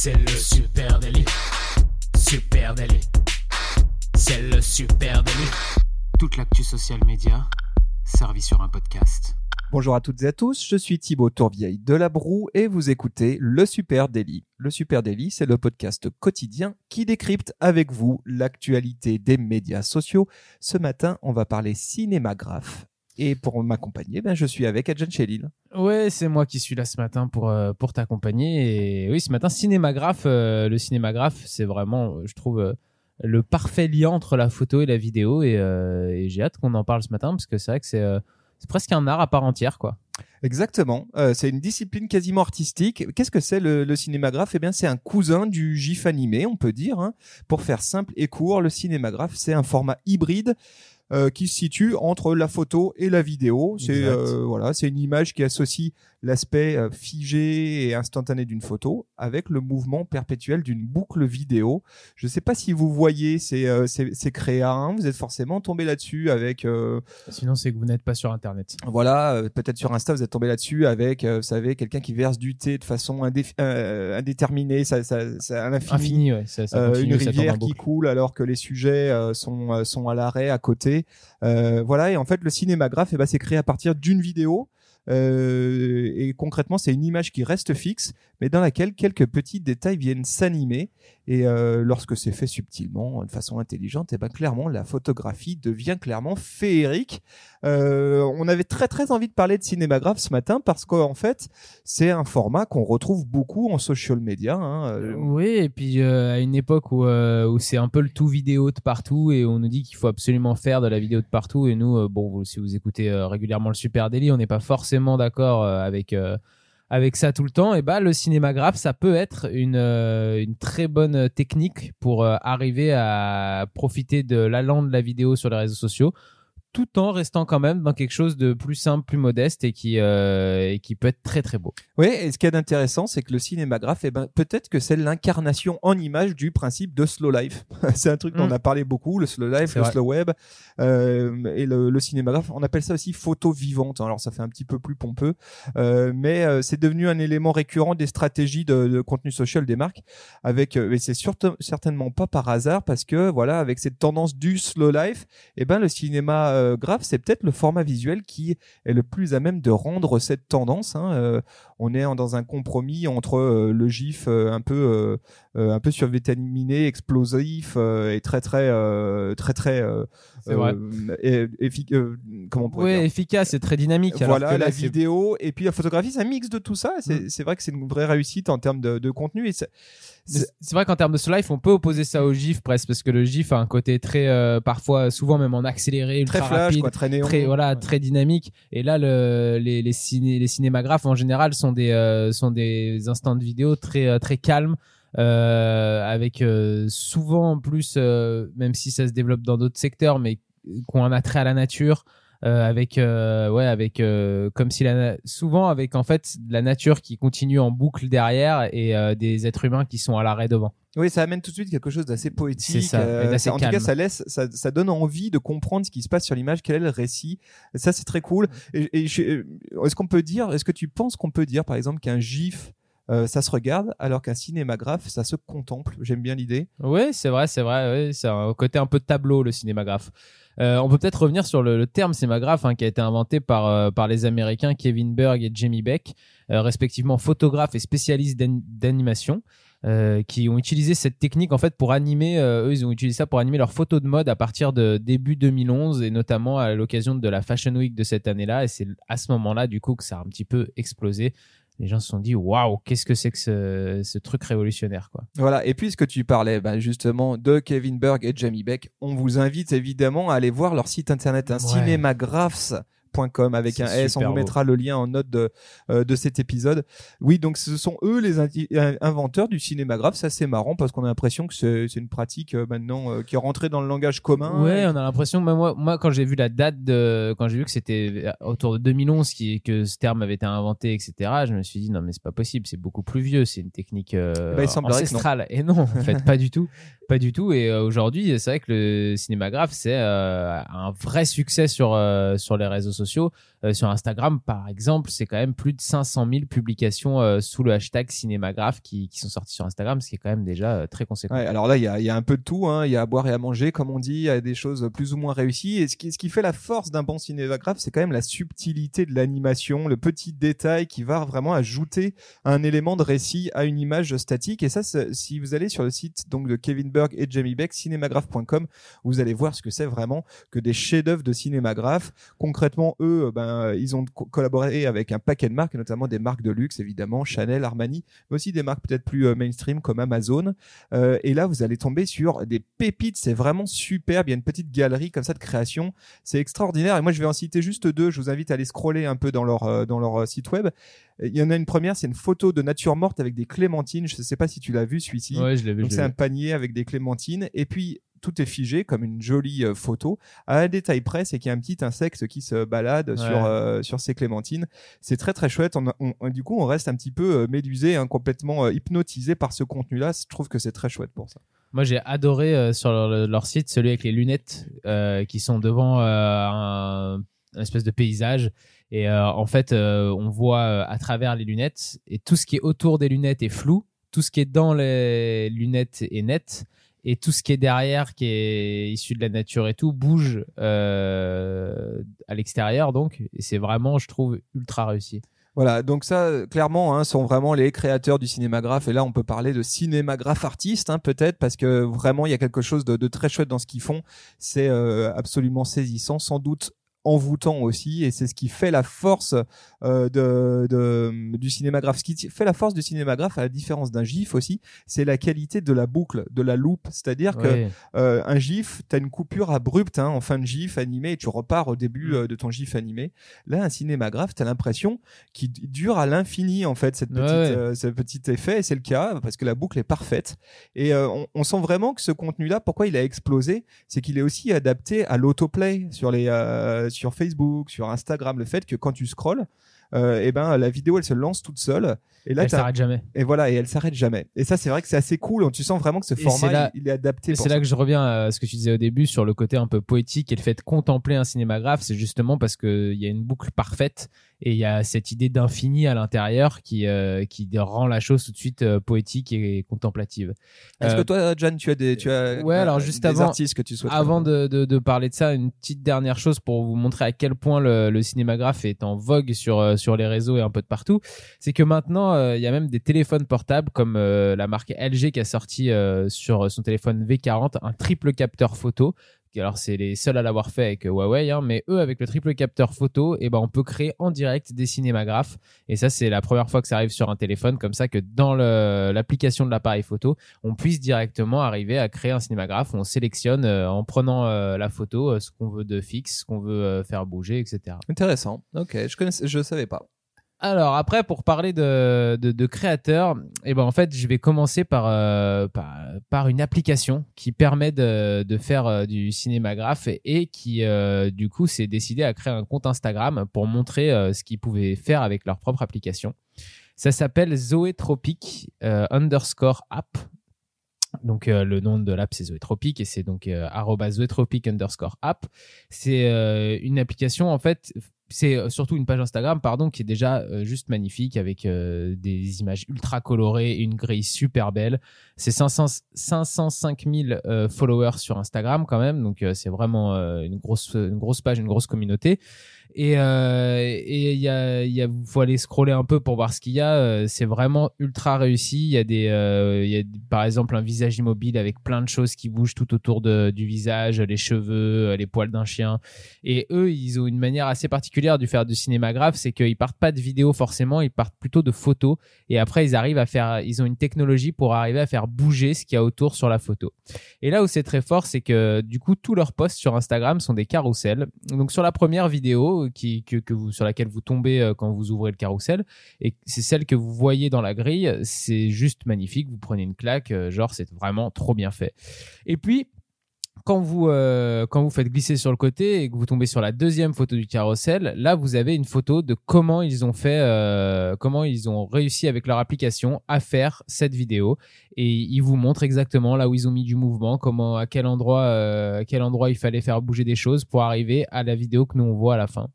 C'est le super délit. Super délit. C'est le super délit. Toute l'actu social média servie sur un podcast. Bonjour à toutes et à tous, je suis Thibaut Tourvieille de La Broue et vous écoutez Le Super Daily. Le Super Daily, c'est le podcast quotidien qui décrypte avec vous l'actualité des médias sociaux. Ce matin, on va parler cinémagraphe. Et pour m'accompagner, ben, je suis avec Adjan Chelil. Ouais, c'est moi qui suis là ce matin pour, euh, pour t'accompagner. Et oui, ce matin, cinémagraphe, euh, le cinémagraphe, c'est vraiment, je trouve, euh, le parfait lien entre la photo et la vidéo. Et, euh, et j'ai hâte qu'on en parle ce matin parce que c'est vrai que c'est euh, presque un art à part entière, quoi. Exactement. Euh, c'est une discipline quasiment artistique. Qu'est-ce que c'est le, le cinémagraphe? Eh bien, c'est un cousin du GIF animé, on peut dire. hein. Pour faire simple et court, le cinémagraphe, c'est un format hybride euh, qui se situe entre la photo et la vidéo. C'est euh, voilà, c'est une image qui associe l'aspect euh, figé et instantané d'une photo avec le mouvement perpétuel d'une boucle vidéo. Je ne sais pas si vous voyez ces, euh, ces, ces créas. hein. Vous êtes forcément tombé là-dessus avec euh, Sinon, c'est que vous n'êtes pas sur Internet. voilà, euh, peut-être sur Insta, vous êtes tombé là-dessus avec, euh, vous savez, quelqu'un qui verse du thé de façon indé- euh, indéterminée, ça, ça, ça, à l'infini. Infini, ouais. Ça, ça continue, une rivière qui coule alors que les sujets euh, sont sont à l'arrêt à côté. Euh, voilà et en fait le cinémagraphe, eh ben, c'est créé à partir d'une vidéo. Euh, et concrètement, c'est une image qui reste fixe, mais dans laquelle quelques petits détails viennent s'animer. Et euh, lorsque c'est fait subtilement, de façon intelligente, et ben clairement, la photographie devient clairement féerique. Euh, on avait très très envie de parler de cinémagraphe ce matin parce qu'en fait, c'est un format qu'on retrouve beaucoup en social media. Hein. Euh, Oui, et puis euh, à une époque où, euh, où c'est un peu le tout vidéo de partout et on nous dit qu'il faut absolument faire de la vidéo de partout et nous, euh, bon, si vous écoutez régulièrement le Super Daily, on n'est pas forcément d'accord avec avec ça tout le temps. Et bah le cinémagraphe, ça peut être une euh, une très bonne technique pour euh, arriver à profiter de l'allant de la vidéo sur les réseaux sociaux tout en restant quand même dans quelque chose de plus simple, plus modeste et qui euh, et qui peut être très très beau. Oui, et ce qui est intéressant, c'est que le cinémagraphe, eh ben, peut-être que c'est l'incarnation en image du principe de slow life. c'est un truc dont Mm. on a parlé beaucoup, le slow life, le vrai. slow web, euh, et le, le cinémagraphe. On appelle ça aussi photo vivante. Alors ça fait un petit peu plus pompeux, euh, mais c'est devenu un élément récurrent des stratégies de, de contenu social des marques. Avec, et c'est certainement pas par hasard parce que voilà, avec cette tendance du slow life, eh ben le cinéma euh, graphe, c'est peut-être le format visuel qui est le plus à même de rendre cette tendance. Hein, euh, on est dans un compromis entre euh, le gif euh, un peu un peu survitaminé, explosif et très très très très et- effic- comment on pourrait Ouais, dire efficace et très dynamique. alors voilà que la vidéo et puis la photographie c'est un mix de tout ça c'est Mm. c'est vrai que c'est une vraie réussite en termes de, de contenu et c'est- vrai qu'en termes de slow life, on peut opposer ça au GIF presque parce que le GIF a un côté très, euh, parfois, souvent même en accéléré, ultra flash rapide, quoi très néon très voilà, Ouais. très dynamique. Et là, le, les les, ciné, les cinémagraphes en général sont des euh, sont des instants de vidéo très euh, très calmes. Euh, avec euh, souvent en plus, euh, même si ça se développe dans d'autres secteurs, mais qui ont un attrait à la nature, euh, avec euh, ouais, avec euh, comme si la souvent avec en fait la nature qui continue en boucle derrière et euh, des êtres humains qui sont à l'arrêt devant. Oui, ça amène tout de suite quelque chose d'assez poétique. C'est ça, et en tout cas, ça laisse, ça, ça donne envie de comprendre ce qui se passe sur l'image, quel est le récit. Et ça, c'est très cool. Et, et euh, est-ce qu'on peut dire, est-ce que tu penses qu'on peut dire, par exemple, qu'un gif, euh, ça se regarde, alors qu'un cinémagraphe, ça se contemple J'aime bien l'idée. Oui, c'est vrai, c'est vrai. Ouais, c'est un côté un peu tableau le cinémagraphe. Euh, on peut peut-être revenir sur le, le terme cinémagraphe hein, qui a été inventé par euh, par les Américains Kevin Berg et Jamie Beck, euh, respectivement photographes et spécialistes d'an- d'animation. euh, qui ont utilisé cette technique en fait pour animer euh, eux ils ont utilisé ça pour animer leurs photos de mode à partir de début 2011 et notamment à l'occasion de la Fashion Week de cette année-là et c'est à ce moment-là du coup que ça a un petit peu explosé les gens se sont dit waouh qu'est-ce que c'est que ce, ce truc révolutionnaire quoi Voilà. Et puisque tu parlais ben, justement de Kevin Berg et Jamie Beck, on vous invite évidemment à aller voir leur site internet, un Ouais. cinémagraphs.com avec un S. On vous beau. mettra le lien en note de, euh, de cet épisode. Oui, donc ce sont eux les euh, inventeurs du cinémagraphe. Ça, c'est marrant parce qu'on a l'impression que c'est une pratique euh, maintenant euh, qui est rentrée dans le langage commun. Ouais, on a l'impression. Moi, moi, quand j'ai vu la date de, quand j'ai vu que c'était autour de 2011 qui, que ce terme avait été inventé, etc., je me suis dit non mais c'est pas possible, c'est beaucoup plus vieux, c'est une technique bah, il non. ancestrale. Et non, en fait, pas du tout, pas du tout. Et aujourd'hui, c'est vrai que le cinémagraphe c'est un vrai succès sur sur les réseaux sociaux. Euh, sur Instagram, par exemple, c'est quand même plus de 500 000 publications euh, sous le hashtag cinémagraphe qui, qui, sont sorties sur Instagram, ce qui est quand même déjà euh, très conséquent. Alors là, il y a, y a, un peu de tout. Hein. Il y a à boire et à manger, comme on dit. Il y a des choses plus ou moins réussies. Et ce qui, ce qui fait la force d'un bon cinémagraphe, c'est quand même la subtilité de l'animation, le petit détail qui va vraiment ajouter un élément de récit à une image statique. Et ça, si vous allez sur le site donc de Kevin Berg et Jamie Beck, cinémagraphe.com, vous allez voir ce que c'est vraiment que des chefs-d'œuvre de cinémagraphe. Concrètement, eux, ben euh, ils ont collaboré avec un paquet de marques, notamment des marques de luxe, évidemment, Chanel, Armani, mais aussi des marques peut-être plus euh, mainstream comme Amazon. Euh, et là, vous allez tomber sur des pépites. C'est vraiment superbe. Il y a une petite galerie comme ça de création. C'est extraordinaire. Et moi, je vais en citer juste deux. Je vous invite à aller scroller un peu dans leur dans leur site web. Il y en a une première, c'est une photo de nature morte avec des clémentines. Je ne sais pas si tu l'as vu celui-ci. Ouais, je l'ai vu. Donc c'est un panier avec des clémentines. Et puis tout est figé comme une jolie euh, photo. À un détail près c'est qu'il y a un petit insecte qui se balade sur euh, sur ces clémentines. C'est très très chouette. On, du coup on reste un petit peu euh, médusé hein, complètement hypnotisé par ce contenu là je trouve que c'est très chouette pour ça. Moi, j'ai adoré sur leur, site celui avec les lunettes qui sont devant un, espèce de paysage. Et en fait, on voit à travers les lunettes et tout ce qui est autour des lunettes est flou. Tout ce qui est dans les lunettes est net et tout ce qui est derrière, qui est issu de la nature et tout, bouge euh, à l'extérieur, donc, et c'est vraiment, je trouve, ultra réussi. Voilà, donc ça, clairement, hein, sont vraiment les créateurs du cinémagraphe. Et là, on peut parler de cinémagraphe artiste, hein, peut-être, parce que vraiment, il y a quelque chose de, très chouette dans ce qu'ils font. C'est euh, absolument saisissant, sans doute envoûtant aussi et c'est ce qui fait la force euh, de, de, du cinémagraphe. Ce qui fait la force du cinémagraphe, à la différence d'un GIF aussi, c'est la qualité de la boucle, de la loupe. C'est-à-dire que euh, un GIF, tu as une coupure abrupte hein, en fin de GIF animé et tu repars au début mm. euh, de ton GIF animé. Là, un cinémagraphe, tu as l'impression qu'il dure à l'infini en fait cette petite, ce petit effet et c'est le cas parce que la boucle est parfaite et on, on, sent vraiment que ce contenu-là, pourquoi il a explosé, c'est qu'il est aussi adapté à l'autoplay sur les sur Facebook, sur Instagram, le fait que quand tu scrolles, euh, et ben la vidéo elle se lance toute seule. Et là elle s'arrête jamais. Et voilà et elle s'arrête jamais. Et ça c'est vrai que c'est assez cool. Tu sens vraiment que ce format il, est adapté c'est là que je reviens à ce que tu disais au début sur le côté un peu poétique et le fait de contempler un cinémagraphe c'est justement parce que il y a une boucle parfaite et il y a cette idée d'infini à l'intérieur qui euh, qui rend la chose tout de suite euh, poétique et contemplative. Est-ce que toi, John, tu as des tu as ouais alors juste avant artistes que tu souhaites avant de, de, de, parler de ça, une petite dernière chose pour vous montrer à quel point le, le cinémagraphe est en vogue sur sur les réseaux et un peu de partout, c'est que maintenant il y a même des téléphones portables comme la marque LG qui a sorti sur son téléphone V40 un triple capteur photo alors c'est les seuls à l'avoir fait avec Huawei, hein, mais eux avec le triple capteur photo, eh ben on peut créer en direct des cinémagraphes. Et ça c'est la première fois que ça arrive sur un téléphone, comme ça que dans l'application de l'appareil photo, on puisse directement arriver à créer un cinémagraphe. On sélectionne euh, en prenant euh, la photo euh, ce qu'on veut de fixe, ce qu'on veut faire bouger, etc. Intéressant. Ok, je connais, je savais pas. Alors après, pour parler de, de, de créateurs, eh ben en fait, je vais commencer par, euh, par, par une application qui permet de, de faire euh, du cinémagraphe et, qui euh, du coup s'est décidé à créer un compte Instagram pour montrer ce qu'ils pouvaient faire avec leur propre application. Ça s'appelle Zoetropic underscore app. Donc le nom de l'app c'est Zoetropic et c'est donc euh, @zoetropic underscore app. C'est une application en fait c'est euh, surtout une page Instagram pardon qui est déjà euh, juste magnifique avec euh, des images ultra colorées et une grille super belle. C'est 505 000 followers sur Instagram quand même. Donc c'est vraiment une grosse une grosse page une grosse communauté et euh, et il y a y faut aller scroller un peu pour voir ce qu'il y a euh, c'est vraiment ultra réussi. Il y a euh, y a par exemple un visage immobile avec plein de choses qui bougent tout autour de, du visage les cheveux les poils d'un chien. Et eux ils ont une manière assez particulière de faire du cinémagraphe c'est qu'ils partent pas de vidéo forcément ils partent plutôt de photos. Et après ils arrivent à faire ils ont une technologie pour arriver à faire bouger ce qu'il y a autour sur la photo. Et là où c'est très fort c'est que du coup tous leurs posts sur Instagram sont des carousels. Donc sur la première vidéo que, vous, sur laquelle vous tombez euh, quand vous ouvrez le carrousel. Et c'est celle que vous voyez dans la grille. C'est juste magnifique. Vous prenez une claque. Euh, genre, c'est vraiment trop bien fait. Et puis, quand vous euh, quand vous faites glisser sur le côté et que vous tombez sur la deuxième photo du carrousel, là vous avez une photo de comment ils ont fait, comment ils ont réussi avec leur application à faire cette vidéo et ils vous montrent exactement là où ils ont mis du mouvement, comment à quel endroit à quel endroit il fallait faire bouger des choses pour arriver à la vidéo que nous on voit à la fin.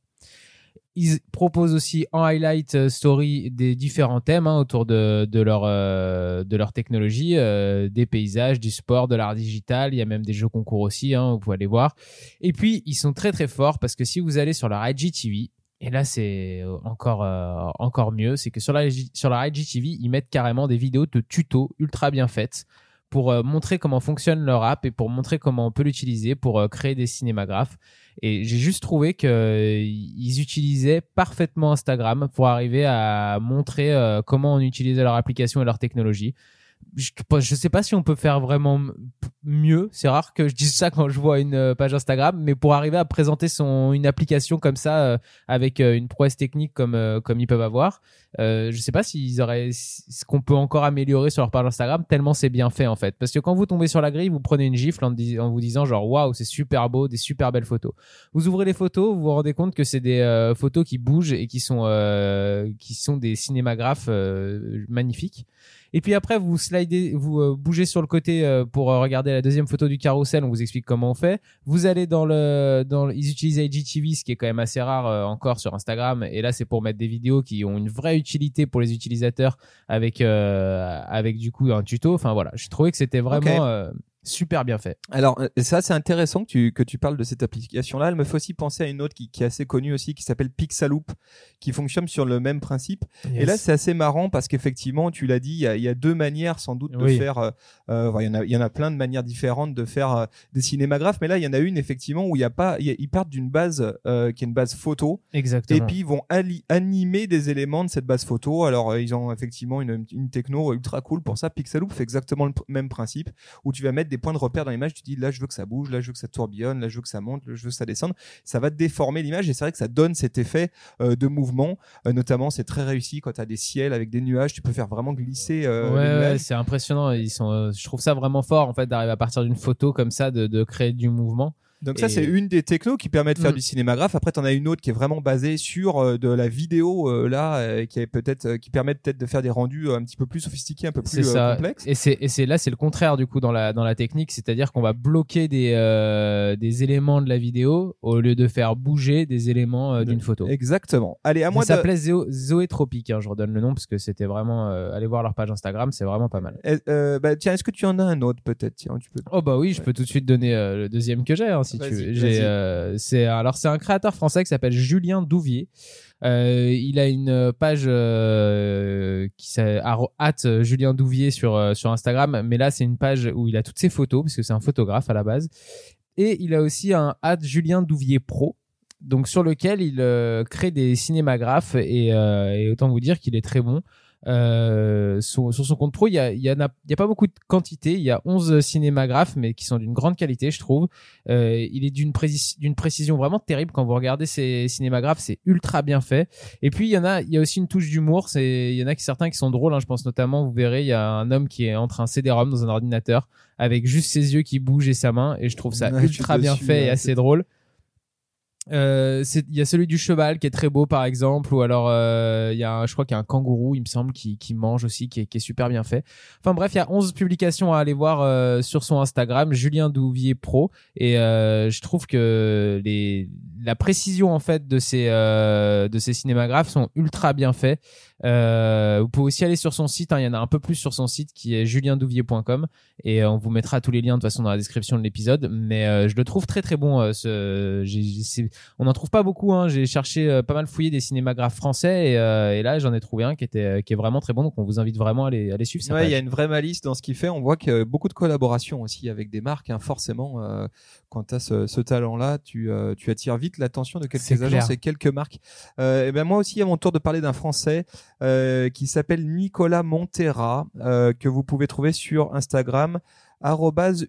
Ils proposent aussi en highlight euh, story des différents thèmes hein, autour de, de leur euh, de leur technologie, euh, des paysages, du sport, de l'art digital. Il y a même des jeux concours aussi, hein, vous pouvez aller voir. Et puis ils sont très très forts parce que si vous allez sur leur IGTV, et là c'est encore encore mieux, c'est que sur la sur leur IGTV ils mettent carrément des vidéos de tutos ultra bien faites pour montrer comment fonctionne leur app et pour montrer comment on peut l'utiliser pour créer des cinémagraphes. Et j'ai juste trouvé qu'ils euh, utilisaient parfaitement Instagram pour arriver à montrer euh, comment on utilisait leur application et leur technologie je, je sais pas si on peut faire vraiment mieux. C'est rare que je dise ça quand je vois une euh, page Instagram, mais pour arriver à présenter son une application comme ça euh, avec euh, une prouesse technique comme comme ils peuvent avoir, euh, je sais pas s'ils auraient ce qu'on peut encore améliorer sur leur page Instagram tellement c'est bien fait en fait. Parce que quand vous tombez sur la grille, vous prenez une gifle en, vous disant genre waouh c'est super beau, des super belles photos. Vous ouvrez les photos, vous vous rendez compte que c'est des photos qui bougent et qui sont qui sont des cinémagraphes magnifiques. Et puis après, vous slidez, vous euh, bougez sur le côté euh, pour euh, regarder la deuxième photo du carrousel. On vous explique comment on fait. Vous allez dans le, dans, ils utilisent IGTV, ce qui est quand même assez rare encore sur Instagram. Et là, c'est pour mettre des vidéos qui ont une vraie utilité pour les utilisateurs avec, avec du coup un tuto. Enfin voilà, j'ai trouvé que c'était vraiment super bien fait. Alors euh, ça c'est intéressant que tu que tu parles de cette application là. Elle me fait aussi penser à une autre qui, qui est assez connue aussi qui s'appelle Pixaloop qui fonctionne sur le même principe. Et là c'est assez marrant parce qu'effectivement tu l'as dit il y a, y a, deux manières sans doute de faire. Euh, euh, il y en a il y en a plein de manières différentes de faire euh, des cinémagraphes mais là il y en a une effectivement où il y a pas ils partent d'une base euh, qui est une base photo. Exactement. Et puis ils vont animer des éléments de cette base photo. Alors ils ont effectivement une, une techno ultra cool pour ça. Pixaloop fait exactement le même principe où tu vas mettre des points de repère dans l'image. Tu dis là, je veux que ça bouge, là, je veux que ça tourbillonne, là, je veux que ça monte, là, je veux que ça descende. Ça va déformer l'image et c'est vrai que ça donne cet effet euh, de mouvement. Euh, notamment, c'est très réussi quand tu as des ciels avec des nuages. Tu peux faire vraiment glisser. Euh, ouais, c'est impressionnant. Ils sont, je trouve ça vraiment fort en fait d'arriver à partir d'une photo comme ça de, de créer du mouvement. Donc ça, c'est une des technos qui permet de faire mm. du cinémagraphe. Après, t'en as une autre qui est vraiment basée sur euh, de la vidéo euh, là, euh, qui est peut-être, qui permet peut-être de faire des rendus un petit peu plus sophistiqués, un peu plus complexes. Et c'est, et c'est là, c'est le contraire du coup dans la dans la technique, c'est-à-dire qu'on va bloquer des des éléments de la vidéo au lieu de faire bouger des éléments d'une photo. Exactement. Allez, à moi. Ça s'appelait Zoé Tropique. Hein, je redonne le nom parce que c'était vraiment. allez voir leur page Instagram, c'est vraiment pas mal. bah, tiens, est-ce que tu en as un autre peut-être? Tiens, tu peux. Oh bah oui, je peux tout de suite donner le deuxième que j'ai. Hein, euh, c'est alors c'est un créateur français qui s'appelle Julien Douvier. Euh, il a une page euh, qui s'appelle Julien Douvier sur sur Instagram, mais là c'est une page où il a toutes ses photos parce que c'est un photographe à la base. Et il a aussi un Julien Douvier Pro donc sur lequel il crée des cinémagraphes et, et autant vous dire qu'il est très bon. Euh, sur, son compte pro, il y a, il y, a, il y a pas beaucoup de quantité. Il y a 11 cinémagraphes, mais qui sont d'une grande qualité, je trouve. Euh, il est d'une d'une précision vraiment terrible. Quand vous regardez ces cinémagraphes, c'est ultra bien fait. Et puis il y en a, il y a aussi une touche d'humour. C'est, il y en a qui certains qui sont drôles. Hein, je pense notamment, vous verrez, il y a un homme qui est entre un CD-ROM dans un ordinateur avec juste ses yeux qui bougent et sa main. Et je trouve ça ultra bien fait et assez drôle. Euh, il y a celui du cheval qui est très beau par exemple ou alors euh, il y a je crois qu'il y a un kangourou il me semble qui, qui mange aussi qui est, qui est super bien fait. Enfin bref il y a 11 publications à aller voir euh, sur son Instagram Julien Douvier Pro. Et euh, je trouve que les la précision en fait de ces euh, de ces cinémagraphes sont ultra bien faits euh, vous pouvez aussi aller sur son site, hein, il y en a un peu plus sur son site qui est juliendouvier.com et euh, on vous mettra tous les liens de toute façon dans la description de l'épisode. Mais euh, je le trouve très très bon. Euh, ce, on n'en trouve pas beaucoup. Hein. J'ai cherché pas mal fouillé des cinémagraphes français et, et là j'en ai trouvé un qui était qui est vraiment très bon. Donc on vous invite vraiment à les, à les suivre. Ouais, il y a une vraie malice dans ce qu'il fait. On voit qu'il y a beaucoup de collaborations aussi avec des marques. Hein, forcément, quand tu as ce, ce talent-là, tu, tu attires vite l'attention de quelques agences et quelques marques. et ben moi aussi à mon tour de parler d'un Français. Euh, qui s'appelle Nicolas Montera, euh, que vous pouvez trouver sur Instagram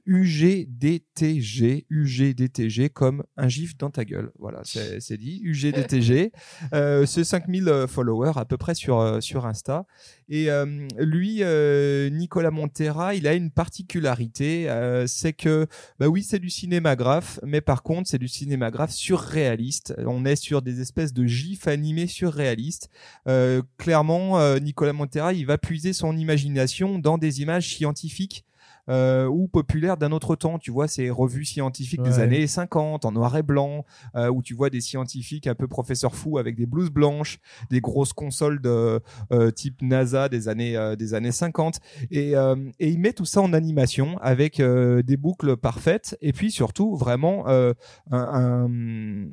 UGDTG, UGDTG comme un gif dans ta gueule. Voilà, c'est dit. UGDTG. euh, c'est 5000 euh, followers à peu près sur, euh, sur Insta. Et euh, lui, Nicolas Montera, il a une particularité, c'est que, bah oui, c'est du cinémagraphe, mais par contre, c'est du cinémagraphe surréaliste. On est sur des espèces de gifs animés surréalistes. clairement, Nicolas Montera, il va puiser son imagination dans des images scientifiques euh, ou populaires d'un autre temps. Tu vois, ces revues scientifiques des années 50 en noir et blanc, euh, où tu vois des scientifiques un peu professeurs fous avec des blouses blanches, des grosses consoles de euh, type NASA des années euh, des années 50 et et il met tout ça en animation avec des boucles parfaites et puis surtout vraiment un, un,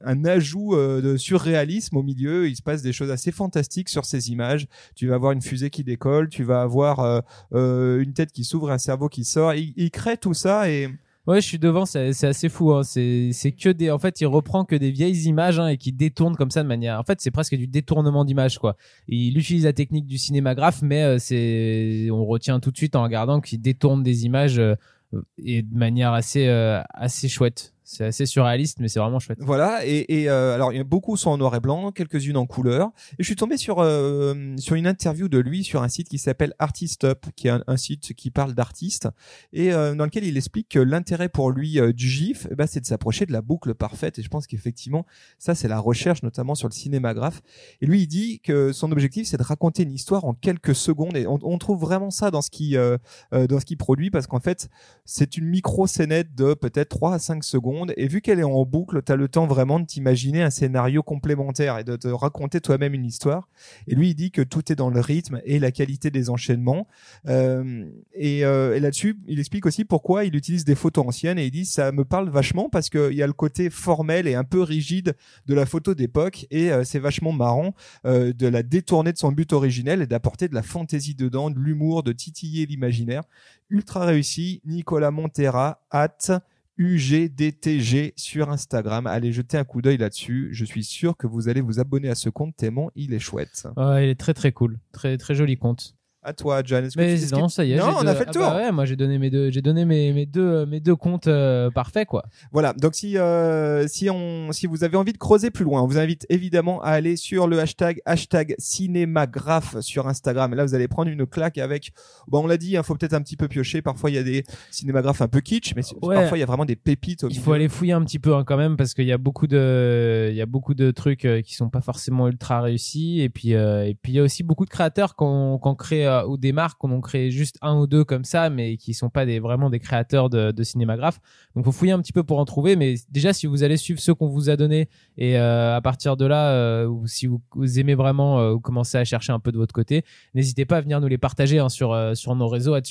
un ajout de surréalisme au milieu. Il se passe des choses assez fantastiques sur ces images. Tu vas avoir une fusée qui décolle, tu vas avoir une tête qui s'ouvre, un cerveau qui sort. Il, crée tout ça et Ouais, je suis devant, c'est assez fou. Hein. En fait, il reprend que des vieilles images hein, et qui détourne comme ça de manière. En fait, c'est presque du détournement d'image, quoi. Il utilise la technique du cinémagraphe, mais euh, c'est, on retient tout de suite en regardant qu'il détourne des images euh, et de manière assez euh, assez chouette. C'est assez surréaliste, mais c'est vraiment chouette. Voilà, et, et euh, alors beaucoup sont en noir et blanc, quelques-unes en couleur. Et je suis tombé sur euh, sur une interview de lui sur un site qui s'appelle Artist Up, qui est un, un site qui parle d'artistes et euh, dans lequel il explique que l'intérêt pour lui euh, du GIF, eh ben, c'est de s'approcher de la boucle parfaite. Et je pense qu'effectivement, ça c'est la recherche, notamment sur le cinémagraphe. Et lui, il dit que son objectif c'est de raconter une histoire en quelques secondes. Et on, on trouve vraiment ça dans ce qui euh, euh, dans ce qu'il produit parce qu'en fait, c'est une micro scénette de peut-être 3 à 5 secondes et vu qu'elle est en boucle, tu as le temps vraiment de t'imaginer un scénario complémentaire et de te raconter toi-même une histoire. Et lui, il dit que tout est dans le rythme et la qualité des enchaînements. Euh, et, euh, et là-dessus, il explique aussi pourquoi il utilise des photos anciennes et il dit ça me parle vachement parce qu'il y a le côté formel et un peu rigide de la photo d'époque et euh, c'est vachement marrant euh, de la détourner de son but originel et d'apporter de la fantaisie dedans, de l'humour, de titiller l'imaginaire. Ultra réussi, Nicolas Montera, at UGDTG sur Instagram. Allez jeter un coup d'œil là-dessus. Je suis sûr que vous allez vous abonner à ce compte tellement il est chouette. Ouais, il est très très cool, très très joli compte. À toi, John. Est-ce que Mais ce non, qui- ça y est. Non, on deux- a fait le ah tour. bah ouais, moi j'ai donné mes deux, j'ai donné mes, mes deux, mes deux comptes euh, parfaits quoi. Voilà. Donc si euh, si on si vous avez envie de creuser plus loin, on vous invite évidemment à aller sur le hashtag hashtag cinémagraphe sur Instagram. Et là, vous allez prendre une claque avec. Bon, on l'a dit, il faut peut-être un petit peu piocher. Parfois, il y a des cinémagraphes un peu kitsch, mais Ouais. parfois il y a vraiment des pépites. Au Il milieu. faut aller fouiller un petit peu hein, quand même parce qu'il y a beaucoup de, il y a beaucoup de trucs euh, qui sont pas forcément ultra réussis et puis euh, et puis il y a aussi beaucoup de créateurs qu'on qu'on crée euh, ou des marques qu'on en crée juste un ou deux comme ça mais qui sont pas des vraiment des créateurs de, de cinémagraphe. Donc faut fouiller un petit peu pour en trouver mais déjà si vous allez suivre ceux qu'on vous a donnés et euh, à partir de là euh, ou si vous, aimez vraiment vous commencez à chercher un peu de votre côté, n'hésitez pas à venir nous les partager hein, sur sur nos réseaux à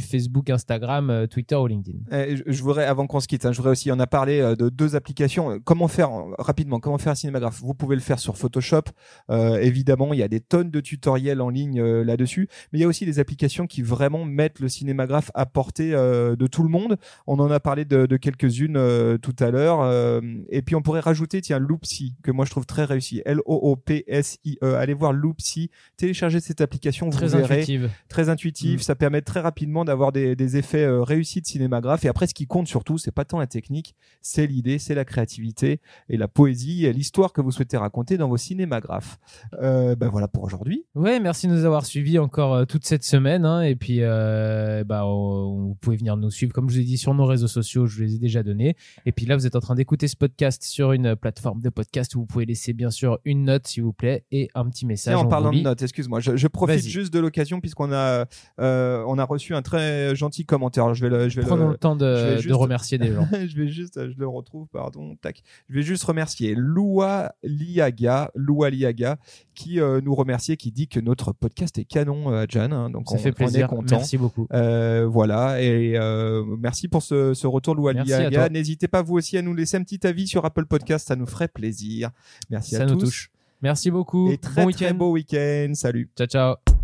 Facebook, Instagram, Twitter ou LinkedIn. Euh, je- voudrais, avant qu'on se quitte, hein, je voudrais aussi, on a parlé de deux applications. Comment faire, rapidement, comment faire un cinémagraphe? Vous pouvez le faire sur Photoshop. Évidemment, il y a des tonnes de tutoriels en ligne là-dessus. Mais il y a aussi des applications qui vraiment mettent le cinémagraphe à portée euh, de tout le monde. On en a parlé de, de quelques-unes euh, tout à l'heure. euh, et puis, on pourrait rajouter, tiens, Loopsy, que moi je trouve très réussi. L-O-O-P-S-I-E. Allez voir Loopsy. Téléchargez cette application, vous Très verrez intuitive. très intuitif. Mm. Ça permet très rapidement d'avoir des, des effets réussis de cinémagraphe. Et après, ce qui compte surtout, c'est pas tant la technique, c'est l'idée, c'est la créativité et la poésie et l'histoire que vous souhaitez raconter dans vos cinémagraphes. Euh, ben voilà pour aujourd'hui. Ouais, merci de nous avoir suivis encore euh, toute cette semaine. hein, et puis, euh, bah, on- vous pouvez venir nous suivre, comme je vous ai dit, sur nos réseaux sociaux. Je vous les ai déjà donnés. Et puis là, vous êtes en train d'écouter ce podcast sur une plateforme de podcast où vous pouvez laisser bien sûr une note, s'il vous plaît, et un petit message. Tiens, en on parlant de notes, excuse-moi, je, je profite juste de l'occasion puisqu'on a euh, on a reçu un très gentil commentaire. Alors, je vais le, je vais Prenons le- le temps de, juste- de remercier des gens. je vais juste, je le retrouve, pardon, tac. Je vais juste remercier Lua Liaga, Lua Liaga, qui euh, nous remercie, qui dit que notre podcast est canon, euh, Jan. hein, donc Ça on, fait on est plaisir. content. Merci beaucoup. Euh, voilà et euh, merci pour ce, ce retour toi. N'hésitez pas vous aussi à nous laisser un petit avis sur Apple Podcast, ça nous ferait plaisir. Merci Ça à nous tous touche. Merci beaucoup. et très bon très week-end. beau week-end. Salut. Ciao, ciao.